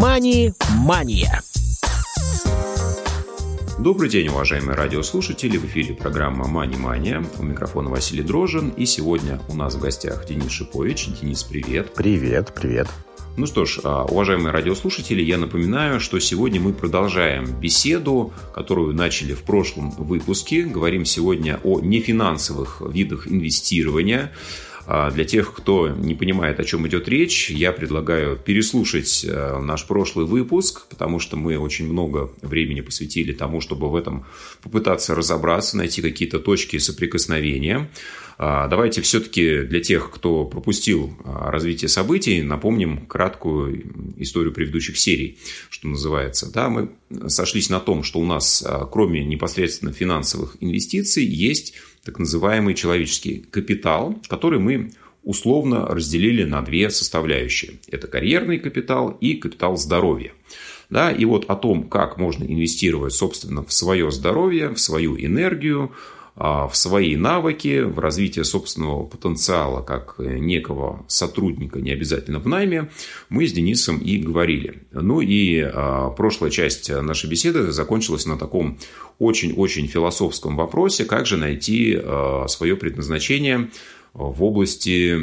«Мани-мания». Добрый день, уважаемые радиослушатели. В эфире программа «Мани-мания». У микрофона Василий Дрожин. И сегодня у нас в гостях Денис Шипович. Денис, привет. Привет, привет. Ну что ж, а, уважаемые радиослушатели, я напоминаю, что сегодня мы продолжаем беседу, которую начали в прошлом выпуске. Говорим сегодня о нефинансовых видах инвестирования. А для тех, кто не понимает, о чем идет речь, я предлагаю переслушать э, наш прошлый выпуск, потому что мы очень много времени посвятили тому, чтобы в этом попытаться разобраться, найти какие-то точки соприкосновения. А, давайте все-таки для тех, кто пропустил а, развитие событий, напомним краткую историю предыдущих серий, что называется. Да, мы сошлись на том, что у нас, кроме непосредственно финансовых инвестиций, есть так называемый человеческий капитал, который мы условно разделили на две составляющие. Это карьерный капитал и капитал здоровья. Да, и вот о том, как можно инвестировать, собственно, в свое здоровье, в свою энергию, а, в свои навыки, в развитие собственного потенциала как э, некого сотрудника, не обязательно в найме, мы с Денисом и говорили. Ну и а, прошлая часть нашей беседы закончилась на таком очень-очень философском вопросе, как же найти а, свое предназначение в области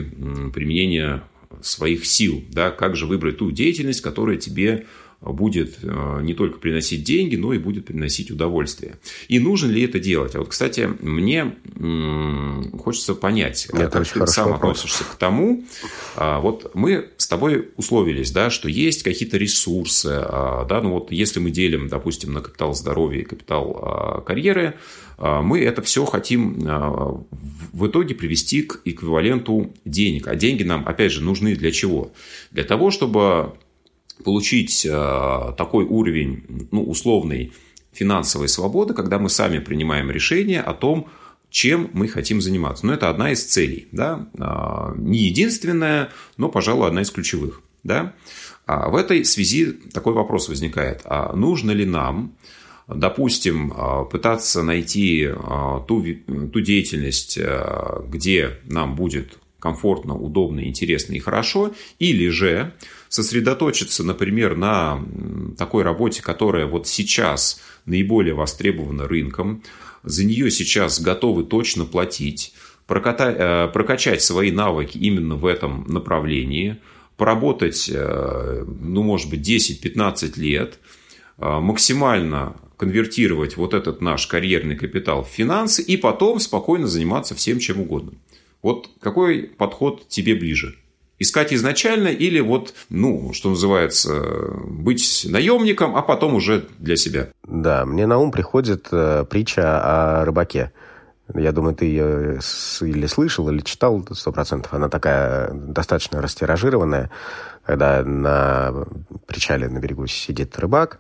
применения своих сил, да, как же выбрать ту деятельность, которая тебе будет э, не только приносить деньги, но и будет приносить удовольствие. И нужно ли это делать? А вот, кстати, мне хочется понять, Нет, как ты сам вопрос. относишься к тому. А, вот мы с тобой условились, да, что есть какие-то ресурсы, а, да, ну вот если мы делим, допустим, на капитал здоровья и капитал а, карьеры, мы это все хотим в итоге привести к эквиваленту денег. А деньги нам, опять же, нужны для чего? Для того, чтобы получить э, такой уровень, ну, условной финансовой свободы, когда мы сами принимаем решение о том, чем мы хотим заниматься. Но это одна из целей. Да? А, не единственная, но, пожалуй, одна из ключевых. Да? А в этой связи такой вопрос возникает. А нужно ли нам, допустим, а, пытаться найти ту, ту деятельность, где нам будет комфортно, удобно, интересно и хорошо, или же сосредоточиться, например, на такой работе, которая вот сейчас наиболее востребована рынком, за нее сейчас готовы точно платить, прокатать, э, прокачать свои навыки именно в этом направлении, поработать, э, ну, может быть, 10-15 лет, э, максимально конвертировать вот этот наш карьерный капитал в финансы и потом спокойно заниматься всем чем угодно. Вот какой подход тебе ближе? искать изначально или вот, ну, что называется, быть наемником, а потом уже для себя. Да, мне на ум приходит э, притча о рыбаке. Я думаю, ты ее или слышал, или читал сто процентов. Она такая достаточно растиражированная, когда на причале на берегу сидит рыбак,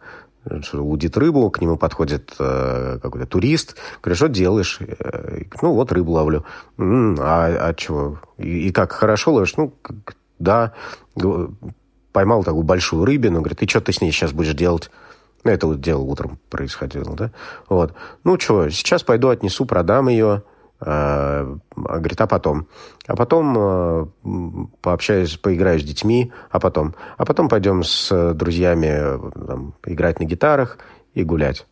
лудит рыбу, к нему подходит э, какой-то турист, говорит, что делаешь? Э, ну, вот рыбу ловлю. М-м, а, а чего? И, и как, хорошо ловишь? Ну, да. Поймал такую большую рыбину, говорит, и что ты с ней сейчас будешь делать? Ну, это вот дело утром происходило, да? Вот. Ну, что, сейчас пойду отнесу, продам ее. А, говорит, а потом? А потом э, пообщаюсь, поиграю с детьми, а потом? А потом пойдем с друзьями там, играть на гитарах и гулять.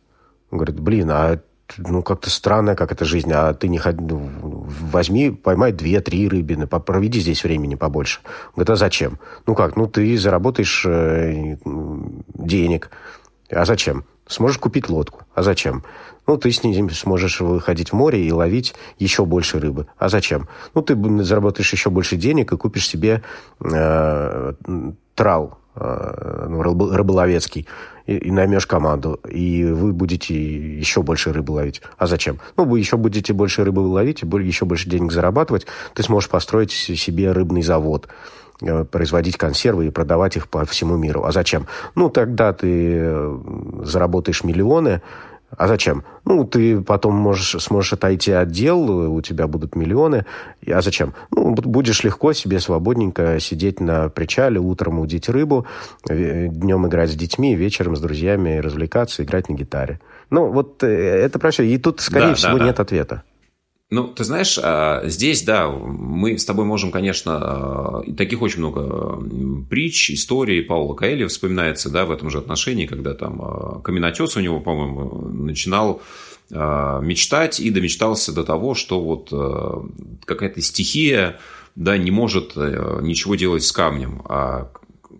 Он говорит, блин, а ну, как-то странно, как эта жизнь, а ты не ходи, ну, возьми, поймай две-три рыбины, проведи здесь времени побольше. Он говорит, а зачем? Ну как, ну ты заработаешь э, денег, а зачем? Сможешь купить лодку, а зачем? Ну, ты с ним сможешь выходить в море и ловить еще больше рыбы. А зачем? Ну, ты заработаешь еще больше денег и купишь себе э, трал э, ну, рыболовецкий и, и наймешь команду, и вы будете еще больше рыбы ловить. А зачем? Ну, вы еще будете больше рыбы ловить, еще больше денег зарабатывать, ты сможешь построить себе рыбный завод производить консервы и продавать их по всему миру. А зачем? Ну, тогда ты э, заработаешь миллионы, а зачем? Ну, ты потом можешь, сможешь отойти от дел, у тебя будут миллионы. А зачем? Ну, будешь легко себе свободненько сидеть на причале, утром удить рыбу, днем играть с детьми, вечером с друзьями развлекаться, играть на гитаре. Ну, вот э, это про все. И тут, скорее да, всего, да, да. нет ответа. Ну, ты знаешь, а, здесь, да, мы с тобой можем, конечно, а, таких очень много притч, историй. Паула Каэли вспоминается, да, в этом же отношении, когда там а, каменотес у него, по-моему, начинал мечтать и домечтался до того, что вот какая-то стихия, да, не может ничего делать с камнем, а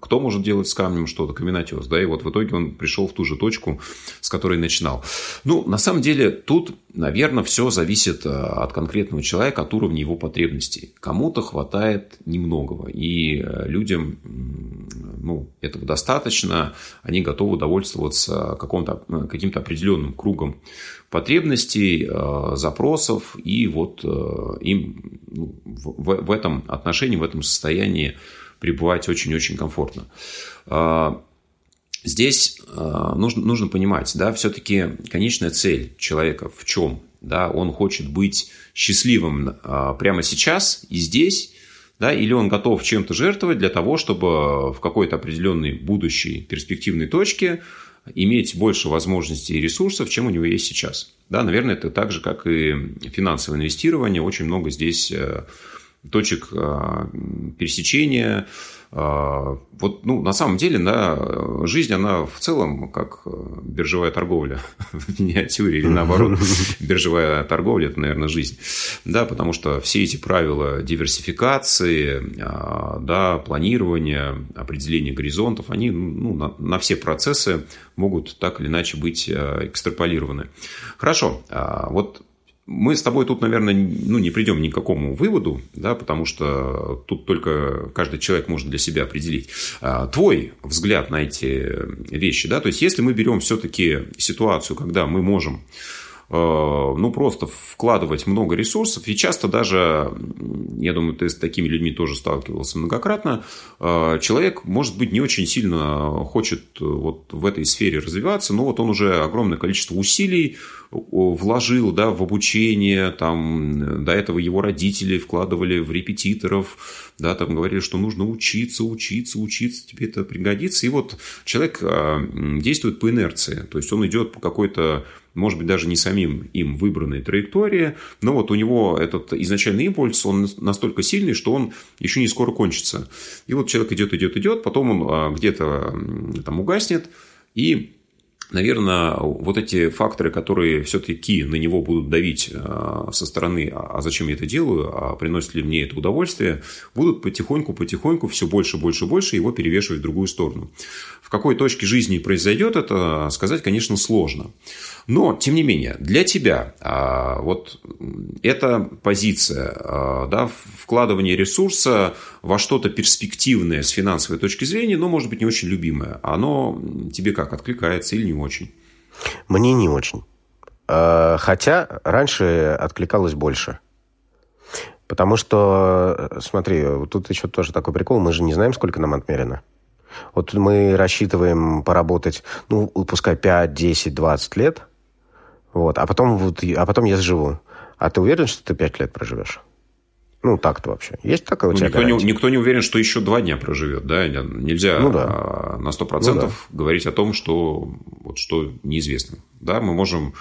кто может делать с камнем что-то? Каменотес. Да, и вот в итоге он пришел в ту же точку, с которой начинал. Ну, на самом деле, тут, наверное, все зависит э, от конкретного человека, от уровня его потребностей. Кому-то хватает немногого. И э, людям ну, этого достаточно. Они готовы довольствоваться э, каким-то определенным кругом потребностей, запросов, и вот им ну, в этом отношении, в этом состоянии пребывать очень-очень комфортно. А, здесь а, нужно, нужно понимать, да, все-таки конечная цель человека в чем? Да, он хочет быть счастливым а, прямо сейчас и здесь, да, или он готов чем-то жертвовать для того, чтобы в какой-то определенной будущей перспективной точке иметь больше возможностей и ресурсов, чем у него есть сейчас. Да, наверное, это так же, как и финансовое инвестирование. Очень много здесь э, точек а, пересечения. А, вот, ну, на самом деле, да, жизнь, она в целом как э, биржевая торговля в миниатюре, или наоборот, биржевая торговля – это, наверное, жизнь. Да, потому что все эти правила диверсификации, а, да, планирования, определения горизонтов, они ну, на, на все процессы могут так или иначе быть экстраполированы. Хорошо, вот мы с тобой тут, наверное, ну, не придем ни к какому выводу, да, потому что тут только каждый человек может для себя определить. А, твой взгляд на эти вещи, да, то есть если мы берем все-таки ситуацию, когда мы можем Э, ну, просто вкладывать много ресурсов. И часто даже, я думаю, ты с такими людьми тоже сталкивался многократно, э, человек, может быть, не очень сильно хочет вот в этой сфере развиваться, но вот он уже огромное количество усилий вложил да, в обучение, там, до этого его родители вкладывали в репетиторов, да, там говорили, что нужно учиться, учиться, учиться, тебе это пригодится. И вот человек действует по инерции, то есть он идет по какой-то может быть, даже не самим им выбранной траектории, но вот у него этот изначальный импульс, он настолько сильный, что он еще не скоро кончится. И вот человек идет, идет, идет, потом он а, где-то там угаснет, и наверное, вот эти факторы, которые все-таки на него будут давить а, со стороны, а, а зачем я это делаю, а приносит ли мне это удовольствие, будут потихоньку-потихоньку все больше, больше, больше его перевешивать в другую сторону. В какой точке жизни произойдет это, сказать, конечно, сложно. Но, тем не менее, для тебя а, вот эта позиция, а, да, вкладывание ресурса во что-то перспективное с финансовой точки зрения, но, может быть, не очень любимое, оно тебе как, откликается или не очень? Мне не очень. А, хотя раньше откликалось больше. Потому что, смотри, тут еще тоже такой прикол, мы же не знаем, сколько нам отмерено. Вот мы рассчитываем поработать, ну, пускай 5, 10, 20 лет – вот, а потом, вот, а потом я сживу. А ты уверен, что ты пять лет проживешь? Ну, так-то вообще. Есть такая у ну, тебя никто не, никто не уверен, что еще два дня проживет. Да? Нельзя ну, да. А, на 100% ну, да. говорить о том, что, вот, что неизвестно. Да? Мы можем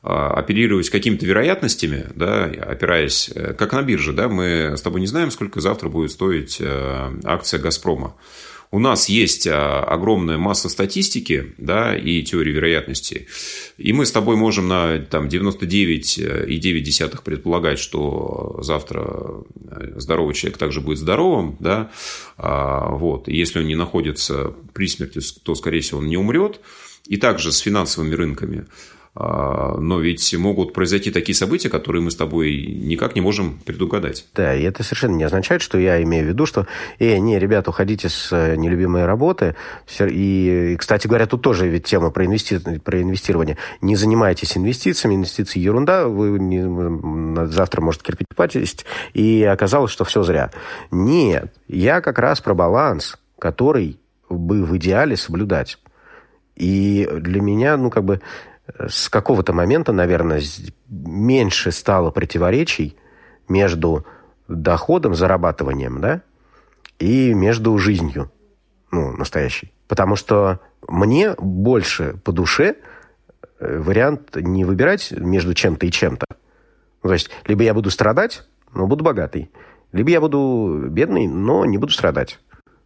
а, оперировать какими-то вероятностями, да, опираясь, э, как на бирже, да, мы с тобой не знаем, сколько завтра будет стоить э, акция «Газпрома» у нас есть а, огромная масса статистики да, и теории вероятности, и мы с тобой можем на там, 99,9 предполагать, что завтра э, здоровый человек также будет здоровым, да, а, вот. и если он не находится при смерти, то, скорее всего, он не умрет, и также с финансовыми рынками. А, но ведь могут произойти такие события, которые мы с тобой никак не можем предугадать. Да, и это совершенно не означает, что я имею в виду, что, э, не, ребята, уходите с э, нелюбимой работы. И, кстати говоря, тут тоже ведь тема про, инвести... про инвестирование. Не занимайтесь инвестициями, инвестиции ерунда, вы не... завтра может кирпич пасть, и оказалось, что все зря. Нет, я как раз про баланс, который бы в идеале соблюдать. И для меня, ну, как бы, с какого-то момента, наверное, меньше стало противоречий между доходом, зарабатыванием, да, и между жизнью, ну, настоящей. Потому что мне больше по душе э, вариант не выбирать между чем-то и чем-то, То есть, либо я буду страдать, но буду богатый, либо я буду бедный, но не буду страдать.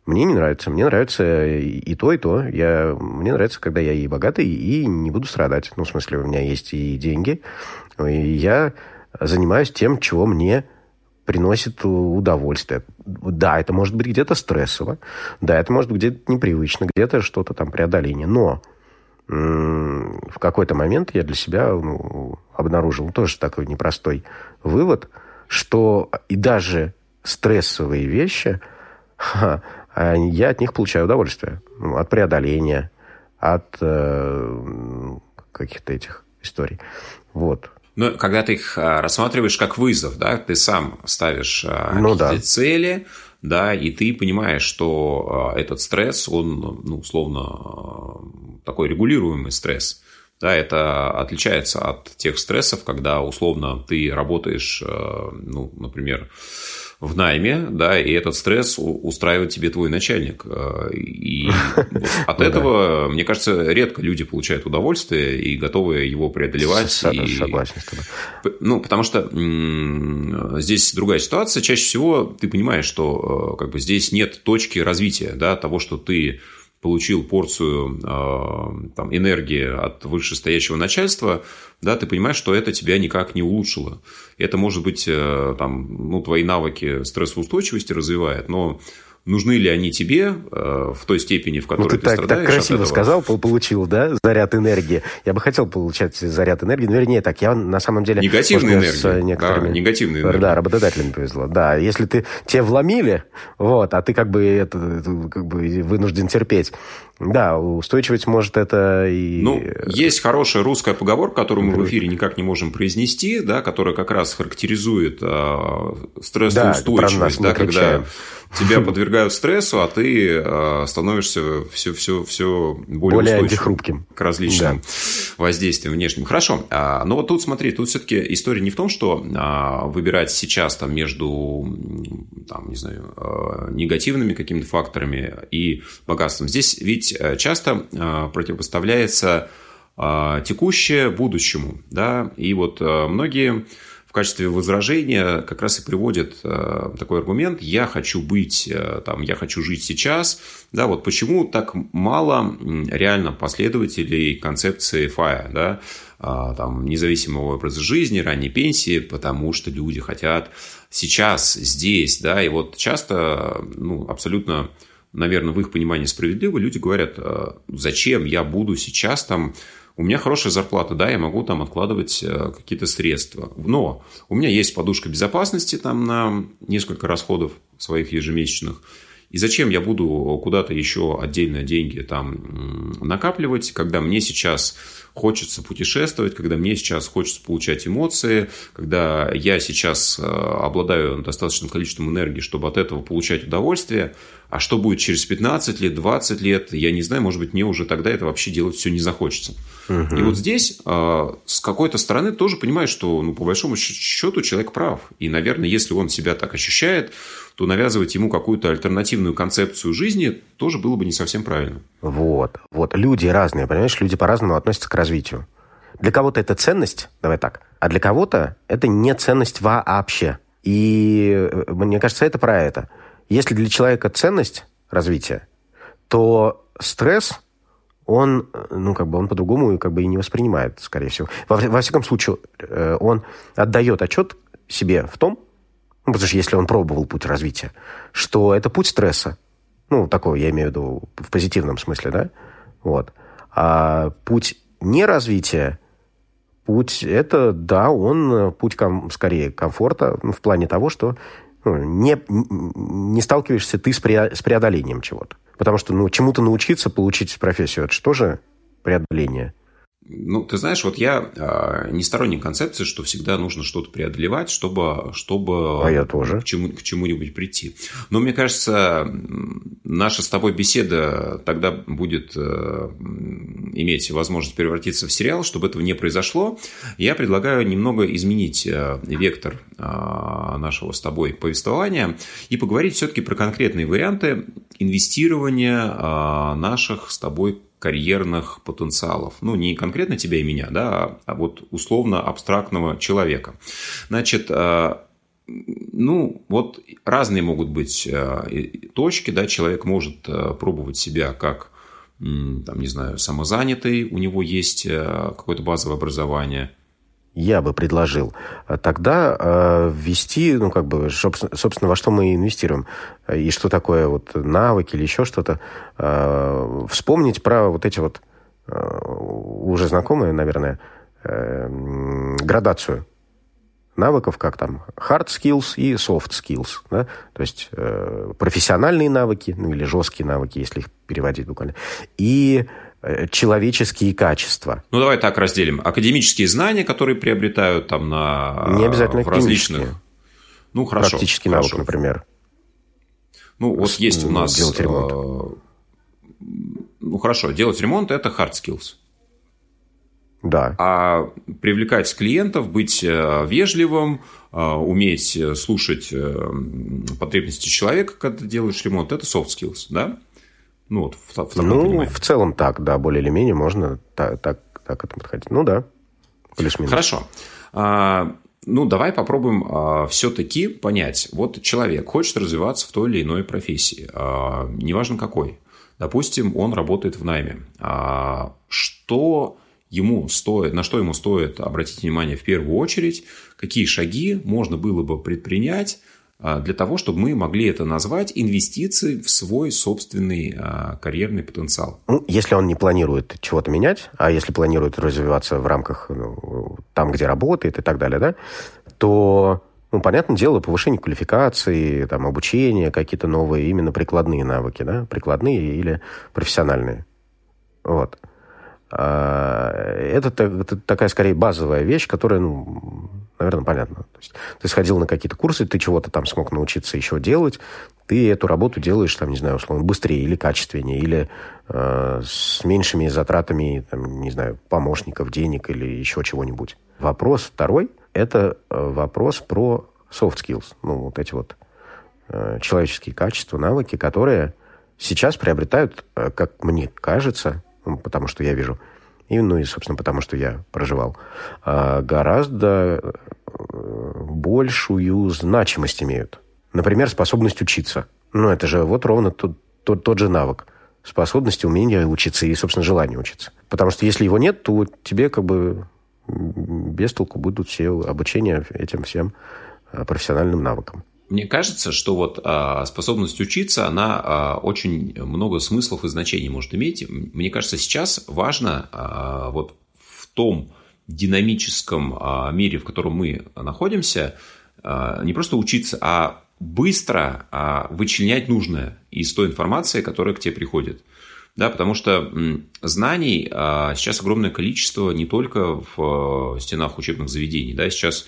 Мне не нравится. Мне нравится и то, и то. Я, мне нравится, когда я и богатый, и не буду страдать. Ну, в смысле, у меня есть и деньги, и я занимаюсь тем, чего мне приносит удовольствие. Да, это может быть где-то стрессово, да, это может быть где-то непривычно, где-то что-то там преодоление, но в какой-то момент я для себя ну, обнаружил тоже такой непростой вывод, что и даже стрессовые вещи, я от них получаю удовольствие. Ну, от преодоления, от э, каких-то этих историй. Вот. Но когда ты их а, рассматриваешь как вызов, да, ты сам ставишь а, ну, да. цели, да, и ты понимаешь, что а, этот стресс, он, ну, условно, такой регулируемый стресс. Да, это отличается от тех стрессов, когда условно ты работаешь, ну, например, в найме, да, и этот стресс устраивает тебе твой начальник. Э, и от ну этого, мне кажется, редко люди получают удовольствие и готовы его преодолевать. Согласен с тобой. Ну, потому что здесь другая ситуация. Чаще всего ты понимаешь, что э, как бы здесь нет точки развития, да, того, что ты получил порцию э, там, энергии от вышестоящего начальства, да, ты понимаешь, что это тебя никак не улучшило. Это может быть э, там, ну, твои навыки стрессоустойчивости развивает, но нужны ли они тебе э, в той степени, в которой ну, ты, ты так, страдаешь так красиво сказал, получил, да, заряд энергии. Я бы хотел получать заряд энергии, но вернее так, я на самом деле... Негативную энергию. С некоторыми... Да, негативную энергию. Да, работодателям повезло. Да, если ты тебе вломили, вот, а ты как бы, это, как бы вынужден терпеть, да, устойчивость может это и... Ну, есть хорошая русская поговорка, которую мы в эфире никак не можем произнести, да, которая как раз характеризует э, стрессоустойчивость, да, да когда тебя подвергают стрессу, а ты э, становишься все, все, все более, более антихрупким к различным да. воздействиям внешним. Хорошо, а, но вот тут смотри, тут все-таки история не в том, что а, выбирать сейчас там между там, не знаю, а, негативными какими-то факторами и богатством. Здесь ведь э, часто противопоставляется текущее будущему, да, и вот многие в качестве возражения как раз и приводит э, такой аргумент «я хочу быть, э, там, я хочу жить сейчас». Да, вот почему так мало реально последователей концепции FIRE, да, а, там, независимого образа жизни, ранней пенсии, потому что люди хотят сейчас, здесь, да, и вот часто, ну, абсолютно, наверное, в их понимании справедливо, люди говорят, э, зачем я буду сейчас там у меня хорошая зарплата, да, я могу там откладывать э, какие-то средства. Но у меня есть подушка безопасности там на несколько расходов своих ежемесячных. И зачем я буду куда-то еще отдельно деньги там накапливать, когда мне сейчас хочется путешествовать, когда мне сейчас хочется получать эмоции, когда я сейчас э, обладаю достаточным количеством энергии, чтобы от этого получать удовольствие, а что будет через 15 лет, 20 лет, я не знаю, может быть, мне уже тогда это вообще делать все не захочется. Угу. И вот здесь э, с какой-то стороны тоже понимаю, что, ну, по большому счету, человек прав. И, наверное, если он себя так ощущает, то навязывать ему какую-то альтернативную концепцию жизни тоже было бы не совсем правильно. Вот, вот. Люди разные, понимаешь, люди по-разному относятся к развитию. Для кого-то это ценность, давай так, а для кого-то это не ценность вообще. И э, мне кажется, это про это. Если для человека ценность развития, то стресс, он, ну, как бы, он по-другому как бы и не воспринимает, скорее всего. Во, во всяком случае, э, он отдает отчет себе в том, ну, потому что если он пробовал путь развития, что это путь стресса. Ну, такой, я имею в виду в позитивном смысле, да? Вот. А путь неразвития, путь это, да, он путь ком, скорее комфорта, ну, в плане того, что не, не сталкиваешься ты с, пре, с преодолением чего-то. Потому что, ну, чему-то научиться, получить профессию, это же преодоление? Ну, ты знаешь, вот я э, не сторонник концепции, что всегда нужно что-то преодолевать, чтобы, чтобы а я тоже. К, чему, к чему-нибудь прийти. Но мне кажется, наша с тобой беседа тогда будет э, иметь возможность превратиться в сериал. Чтобы этого не произошло, я предлагаю немного изменить э, вектор э, нашего с тобой повествования и поговорить все-таки про конкретные варианты инвестирования наших с тобой карьерных потенциалов. Ну, не конкретно тебя и меня, да, а вот условно абстрактного человека. Значит, ну, вот разные могут быть точки, да, человек может пробовать себя как там, не знаю, самозанятый, у него есть какое-то базовое образование – я бы предложил э, тогда э, ввести, ну, как бы, собственно, во что мы инвестируем, и что такое вот навыки или еще что-то, э, вспомнить про вот эти вот уже знакомые, наверное, градацию навыков, как там hard skills и soft skills, да? то есть профессиональные навыки, ну или жесткие навыки, если их переводить буквально, и человеческие качества. Ну, давай так разделим. Академические знания, которые приобретают там на... Не обязательно в различных... Ну, хорошо. Практический хорошо. навык, например. Ну, вот есть у нас... Делать ремонт. Э, ну, хорошо. Делать ремонт – это hard skills. Да. А привлекать клиентов, быть э, вежливым, уметь слушать потребности человека, когда ты делаешь ремонт – это soft skills, да? Ну, вот в, в Ну, понимании. в целом так, да, более или менее можно так, так, так к этому подходить. Ну, да, плюс-минус. Хорошо. А, ну, давай попробуем а, все-таки понять. Вот человек хочет развиваться в той или иной профессии, а, неважно какой. Допустим, он работает в найме. А, что ему стоит, на что ему стоит обратить внимание в первую очередь, какие шаги можно было бы предпринять, для того, чтобы мы могли это назвать инвестицией в свой собственный а, карьерный потенциал. Ну, если он не планирует чего-то менять, а если планирует развиваться в рамках ну, там, где работает и так далее, да, то, ну, понятное дело, повышение квалификации, там, обучение, какие-то новые именно прикладные навыки, да, прикладные или профессиональные. Вот. А, это, это такая, скорее, базовая вещь, которая, ну, наверное, понятно. То есть ты сходил на какие-то курсы, ты чего-то там смог научиться еще делать, ты эту работу делаешь, там, не знаю, условно, быстрее или качественнее, или э, с меньшими затратами, там, не знаю, помощников, денег или еще чего-нибудь. Вопрос второй – это э, вопрос про soft skills, ну, вот эти вот э, человеческие качества, навыки, которые сейчас приобретают, э, как мне кажется, потому что я вижу – и, ну и, собственно, потому что я проживал, а, гораздо э, большую значимость имеют. Например, способность учиться. Ну, это же вот ровно тот, тот, тот же навык. Способность, умение учиться и, собственно, желание учиться. Потому что если его нет, то тебе как бы без толку будут все обучения этим всем э, профессиональным навыкам. Мне кажется, что вот а, способность учиться, она а, очень много смыслов и значений может иметь. Мне кажется, сейчас важно а, вот в том динамическом мире, в котором мы находимся, не просто учиться, а быстро а, вычленять нужное из той информации, которая к тебе приходит. Да, потому что знаний сейчас огромное количество не только в а, стенах учебных заведений. Да, сейчас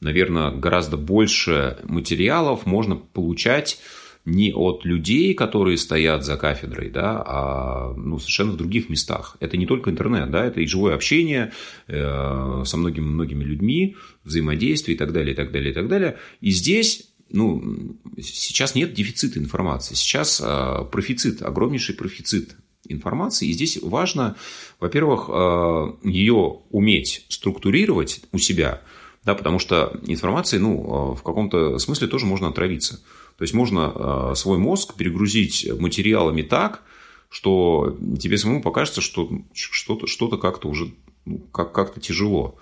наверное, гораздо больше материалов можно получать не от людей, которые стоят за кафедрой, да, а ну, совершенно в других местах. Это не только интернет, да, это и живое общение э, со многими-многими людьми, взаимодействие и так далее, и так далее, и так далее. И здесь ну, сейчас нет дефицита информации, сейчас э, профицит, огромнейший профицит информации. И здесь важно, во-первых, э, ее уметь структурировать у себя – да, потому что информацией, ну, а, в каком-то смысле тоже можно отравиться. То есть можно а, свой мозг перегрузить материалами так, что тебе самому покажется, что что-то что как-то уже ну, как- как-то тяжело.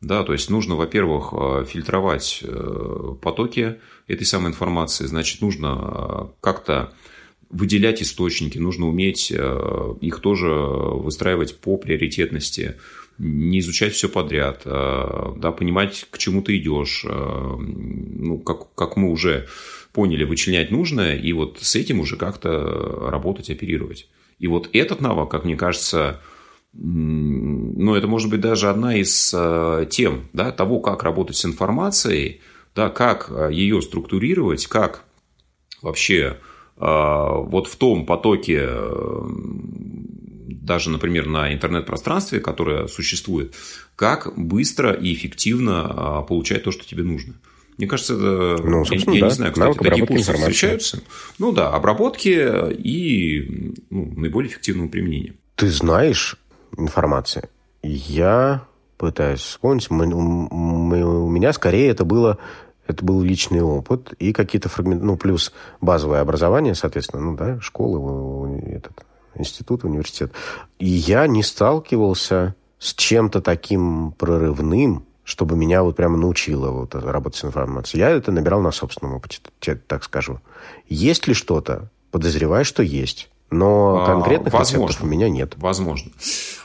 Да, то есть нужно, во-первых, а, фильтровать э, потоки этой самой информации, значит, нужно как-то выделять источники, нужно уметь э, их тоже выстраивать по приоритетности не изучать все подряд, э, да, понимать, к чему ты идешь, э, ну, как, как мы уже поняли, вычленять нужное, и вот с этим уже как-то работать, оперировать. И вот этот навык, как мне кажется, ну, это может быть даже одна из э, тем, да, того, как работать с информацией, да, как ее структурировать, как вообще вот в том потоке даже, например, на интернет-пространстве, которое существует, как быстро и эффективно а, получать то, что тебе нужно. Мне кажется, это... Ну, я, я да. не знаю, кстати, такие курсы информации. встречаются. Ну да, обработки и ну, наиболее эффективного применения. Ты знаешь информации? Я пытаюсь вспомнить. У меня скорее это было это был личный опыт и какие-то фрагменты, ну, плюс базовое образование, соответственно, ну, да, школы, этот, институт, университет. И я не сталкивался с чем-то таким прорывным, чтобы меня вот прямо научило вот работать с информацией. Я это набирал на собственном опыте, так скажу. Есть ли что-то? Подозреваю, что есть. Но а, конкретных а, возможно, рецептов у меня нет. Возможно.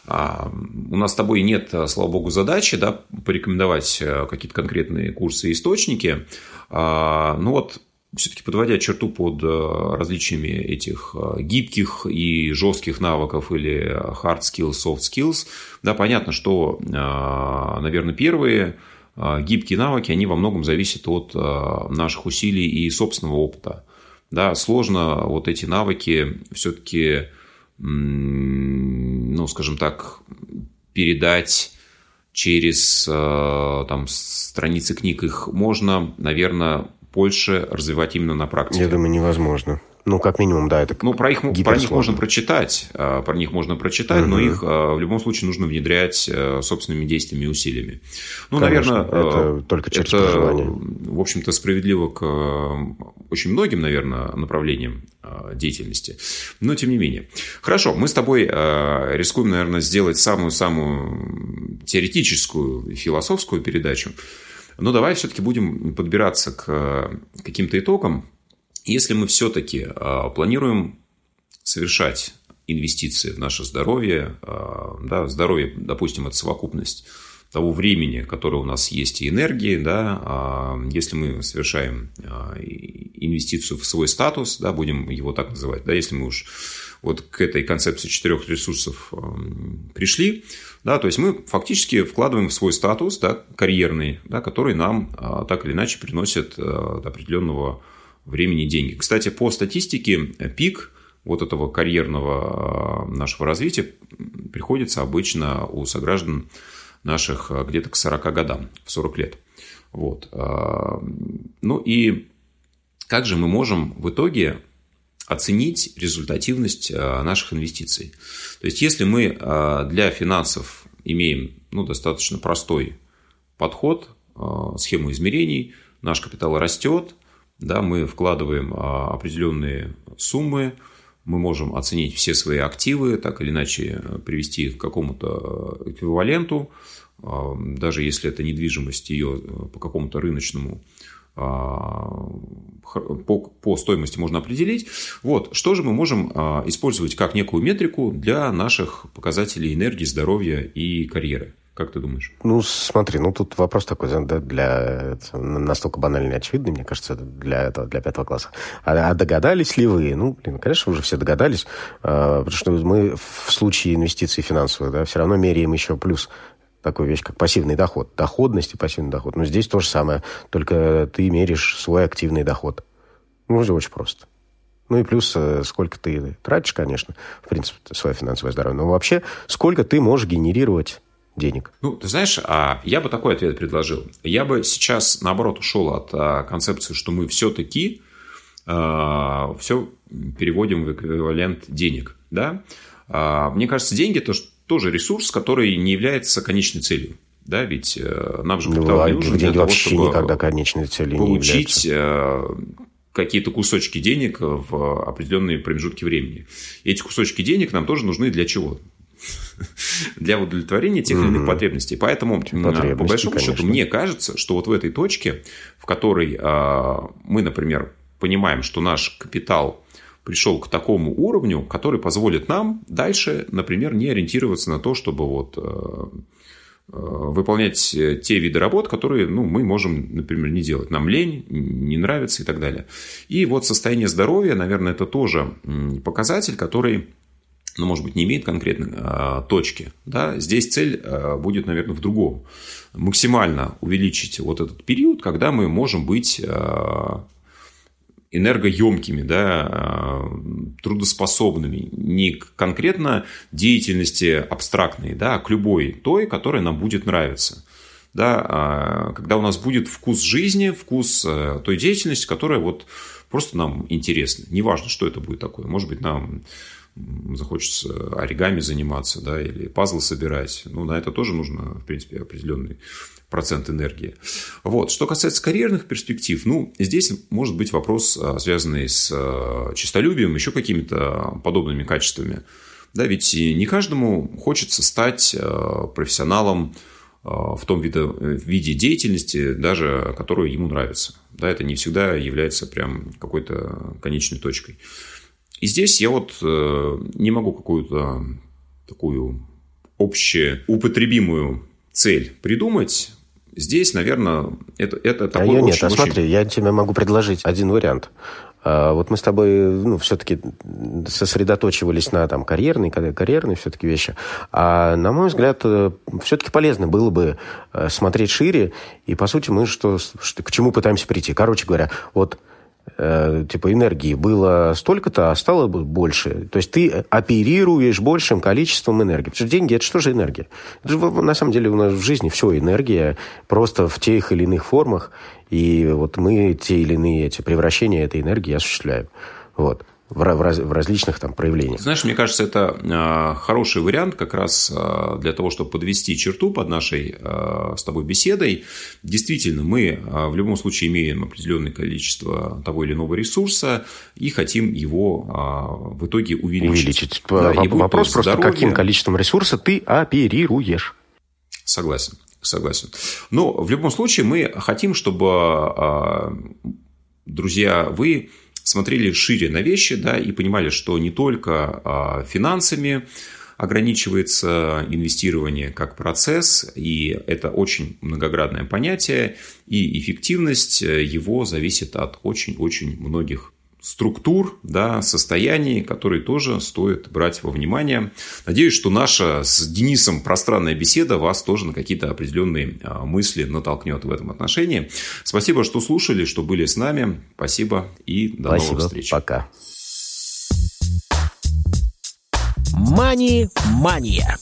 А, у нас с тобой нет, слава богу, задачи да, порекомендовать э, какие-то конкретные курсы и источники. А, ну вот, все-таки подводя черту под э, различиями этих э, гибких и жестких навыков или hard skills, soft skills, да, понятно, что, наверное, первые гибкие навыки, они во многом зависят от наших усилий и собственного опыта. Да, сложно вот эти навыки все-таки, ну, скажем так, передать через э, там, страницы книг. Их можно, наверное, больше развивать именно на практике. Я думаю, невозможно. Ну, как минимум, да, это Ну, про, их, про них можно прочитать, а, про них можно прочитать, угу. но их а, в любом случае нужно внедрять а, собственными действиями и усилиями. Ну, Конечно, наверное, это только через это, проживание. в общем-то, справедливо к очень многим, наверное, направлениям деятельности, но тем не менее. Хорошо, мы с тобой рискуем, наверное, сделать самую-самую теоретическую, философскую передачу, но давай все-таки будем подбираться к каким-то итогам, если мы все-таки а, планируем совершать инвестиции в наше здоровье, а, да, здоровье, допустим, это совокупность того времени, которое у нас есть, и энергии, да, а, если мы совершаем инвестицию в свой статус, да, будем его так называть, да, если мы уж вот к этой концепции четырех ресурсов пришли, да, то есть мы фактически вкладываем в свой статус, да, карьерный, да, который нам так или иначе приносит до определенного времени деньги. Кстати, по статистике, пик вот этого карьерного а, нашего развития приходится обычно у сограждан наших а, где-то к 40 годам, в 40 лет. Вот. А, ну и как же мы можем в итоге оценить результативность наших инвестиций? То есть, если мы для финансов имеем ну, достаточно простой подход, схему измерений, наш капитал растет, да, мы вкладываем определенные суммы, мы можем оценить все свои активы, так или иначе привести их к какому-то эквиваленту, даже если это недвижимость, ее по какому-то рыночному по, по стоимости можно определить. Вот, что же мы можем использовать как некую метрику для наших показателей энергии, здоровья и карьеры? Как ты думаешь? Ну, смотри, ну тут вопрос такой, да, для настолько банальный и очевидный, мне кажется, для этого, для пятого класса. А, а догадались ли вы? Ну, блин, конечно, уже все догадались, а, потому что мы в случае инвестиций финансовых, да, все равно меряем еще плюс такую вещь, как пассивный доход. Доходность и пассивный доход. Но здесь то же самое, только ты меришь свой активный доход. Ну, уже очень просто. Ну и плюс, э, сколько ты тратишь, конечно, в принципе, свое финансовое здоровье. Но вообще, сколько ты можешь генерировать денег? Ну, ты знаешь, а я бы такой ответ предложил. Я бы сейчас, наоборот, ушел от а, концепции, что мы все-таки а, все переводим в эквивалент денег. Да? А, мне кажется, деньги – это тоже ресурс, который не является конечной целью. Да, ведь э, нам же капитал ну, не нужен для того, чтобы никогда конечной целью получить э, какие-то кусочки денег в определенные промежутки времени. И эти кусочки денег нам тоже нужны для чего? для удовлетворения тех или иных потребностей. Поэтому, по большому конечно. счету, мне кажется, что вот в этой точке, в которой а, мы, например, понимаем, что наш капитал пришел к такому уровню, который позволит нам дальше, например, не ориентироваться на то, чтобы вот а, а, выполнять те виды работ, которые ну, мы можем, например, не делать. Нам лень, не нравится и так далее. И вот состояние здоровья, наверное, это тоже показатель, который ну, может быть, не имеет конкретной а, точки. Да? Здесь цель а, будет, наверное, в другом. Максимально увеличить вот этот период, когда мы можем быть а, энергоемкими, да, а, трудоспособными, не конкретно деятельности абстрактной, да, а к любой той, которая нам будет нравиться. да, а, когда у нас будет вкус жизни, вкус э, той деятельности, которая вот просто нам интересна. Неважно, что это будет такое. Может быть, нам захочется оригами заниматься, да, или пазлы собирать. Ну, на это тоже нужно, в принципе, определенный процент энергии. Вот. Что касается карьерных перспектив, ну, здесь может быть вопрос, а, связанный с а, честолюбием, еще какими-то подобными качествами. Да, ведь не каждому хочется стать а, профессионалом в том виде, виде деятельности, даже которую ему нравится. Да, это не всегда является прям какой-то конечной точкой. И здесь я вот э, не могу какую-то такую общеупотребимую цель придумать. Здесь, наверное, это, это такой а я очень, нет, а смотри, я тебе могу предложить один вариант. А, вот мы с тобой, ну, все-таки сосредоточивались на там карьерной, карьерной все-таки вещи. А на мой взгляд, э, все-таки полезно было бы э, смотреть шире. И, по сути, мы что, что, к чему пытаемся прийти? Короче говоря, вот типа энергии было столько-то, а стало больше. То есть ты оперируешь большим количеством энергии. Потому что деньги – это что же энергия? Это же, на самом деле у нас в жизни все энергия, просто в тех или иных формах. И вот мы те или иные эти превращения этой энергии осуществляем. Вот в, раз, в различных там проявлениях. Знаешь, мне кажется, это а, хороший вариант как раз а, для того, чтобы подвести черту под нашей а, с тобой беседой. Действительно, мы в любом случае имеем определенное количество того или иного ресурса и хотим его в итоге увеличить. Увеличить. Да, Вопрос просто, здоровья... каким количеством ресурса ты оперируешь. Согласен. Согласен. Но в любом случае мы хотим, чтобы, друзья, вы смотрели шире на вещи, да, и понимали, что не только а, финансами ограничивается инвестирование как процесс, и это очень многоградное понятие, и эффективность э, его зависит от очень-очень многих структур, да, состояний, которые тоже стоит брать во внимание. Надеюсь, что наша с Денисом пространная беседа вас тоже на какие-то определенные а, мысли натолкнет в этом отношении. Спасибо, что слушали, что были с нами. Спасибо и до Спасибо. новых встреч. Пока. Мани-мания.